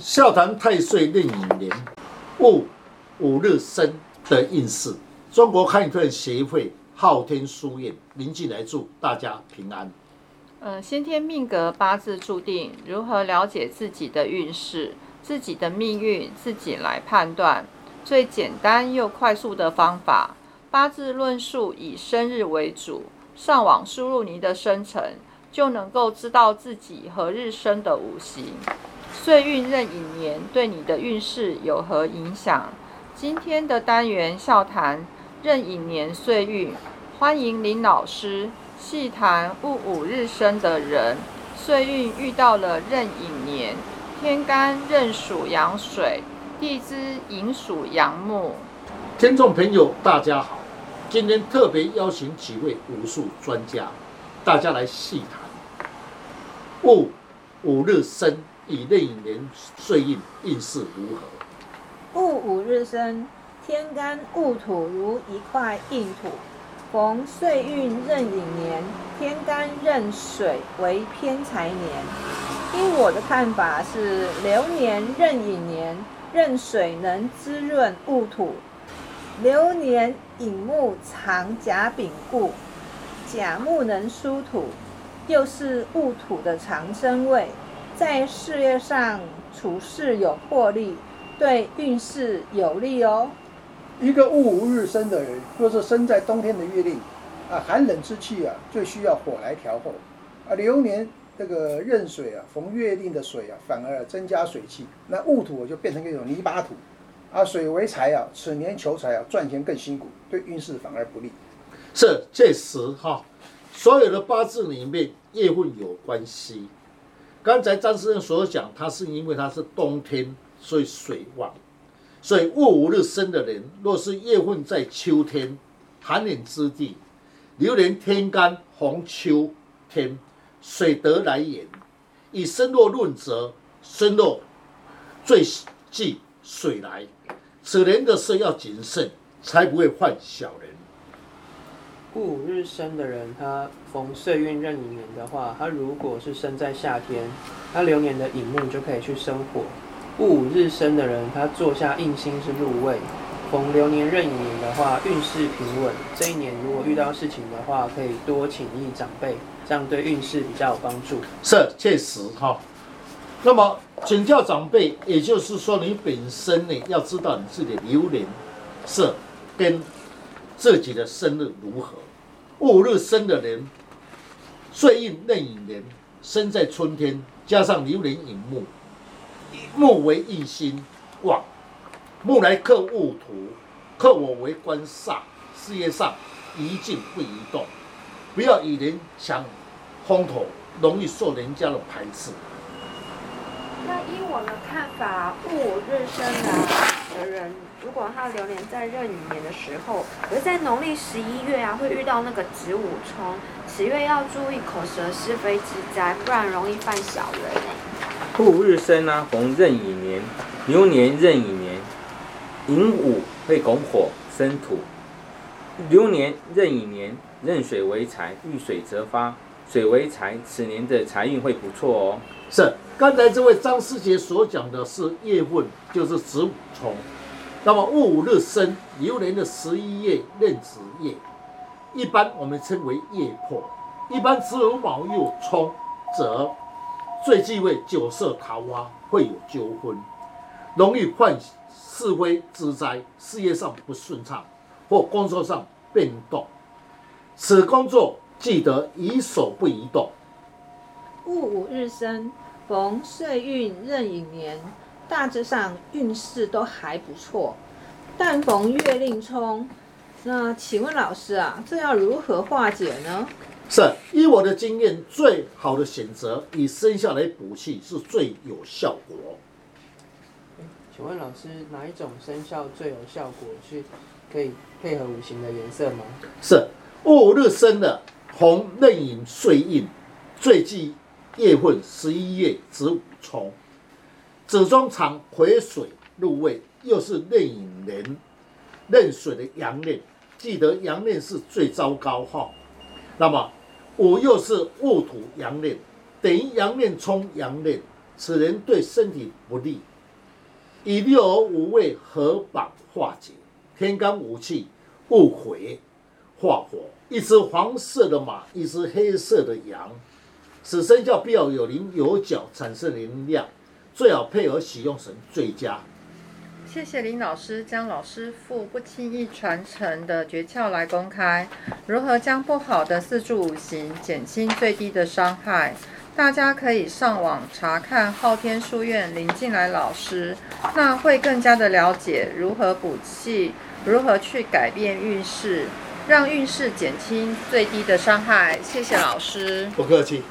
笑谈太岁壬寅年戊五日生的运势。中国汉运协会昊天书院林进来祝大家平安。呃，先天命格八字注定，如何了解自己的运势、自己的命运，自己来判断。最简单又快速的方法，八字论述以生日为主，上网输入您的生辰，就能够知道自己何日生的五行。岁运任寅年对你的运势有何影响？今天的单元笑谈任寅年岁运，欢迎林老师细谈戊午日生的人，岁运遇到了壬寅年，天干壬属阳水，地支寅属阳木。听众朋友，大家好，今天特别邀请几位武术专家，大家来细谈戊午日生。以壬年岁运运势如何？戊午日生，天干戊土如一块硬土，逢岁运壬寅年，天干壬水为偏财年。依我的看法是，流年壬寅年，壬水能滋润戊土，流年寅木藏甲丙固，甲木能疏土，又是戊土的长生位。在事业上处事有魄力，对运势有利哦。一个戊午日生的人，若是生在冬天的月令，啊，寒冷之气啊，最需要火来调候。啊，流年这个壬水啊，逢月令的水啊，反而增加水气，那戊土就变成一种泥巴土。啊，水为财啊，此年求财啊，赚钱更辛苦，对运势反而不利。是，这时哈，所有的八字里面月份有关系。刚才张先生所讲，他是因为他是冬天，所以水旺，所以戊午日生的人，若是月份在秋天寒冷之地，流年天干逢秋天，水得来源，以生若论则，生若最忌水来，此年的事要谨慎，才不会犯小人。戊午日生的人，他逢岁运壬寅年的话，他如果是生在夏天，他流年的寅木就可以去生火。戊午日生的人，他坐下印星是入位，逢流年壬寅年的话，运势平稳。这一年如果遇到事情的话，可以多请益长辈，这样对运势比较有帮助。是，确实哈。那么请教长辈，也就是说你本身呢，要知道你自己的流年是跟。自己的生日如何？戊日生的人，岁运壬寅年，生在春天，加上流年寅木，木为印星旺，木来克戊土，克我为官煞，事业上宜静不宜动，不要与人抢风头，容易受人家的排斥。那依我的看法，戊日生的的人。如果他流年在壬寅年的时候，而在农历十一月啊，会遇到那个子午冲，此月要注意口舌是非之灾，不然容易犯小人。戊日生啊，逢壬寅年，牛年壬寅年，寅午会拱火生土，流年壬寅年，壬水为财，遇水则发，水为财，此年的财运会不错哦。是，刚才这位张师姐所讲的是月份，就是子午冲。那么戊午日生，流年的十一月壬子夜，一般我们称为夜破。一般子午卯酉冲，则最忌讳酒色桃花，会有纠纷，容易患是非之灾，事业上不顺畅，或工作上变动。此工作记得宜守不宜动。戊午日生，逢岁运壬寅年。大致上运势都还不错，但逢月令冲，那请问老师啊，这要如何化解呢？是，依我的经验，最好的选择以生肖来补气是最有效果。请问老师，哪一种生肖最有效果？是可以配合五行的颜色吗？是，戊日生的红壬寅岁印，最忌月份十一月子午冲。子中藏癸水入位，又是壬寅年，壬水的阳刃，记得阳刃是最糟糕哈。那么午又是戊土阳刃，等于阳刃冲阳刃，此人对身体不利。以六合五位合绑化解，天干五气戊癸化火。一只黄色的马，一只黑色的羊，此生肖必要有灵有角，产生灵量，最好配合使用神最佳。谢谢林老师将老师傅不轻易传承的诀窍来公开，如何将不好的四柱五行减轻最低的伤害？大家可以上网查看昊天书院林静来老师，那会更加的了解如何补气，如何去改变运势，让运势减轻最低的伤害。谢谢老师。不客气。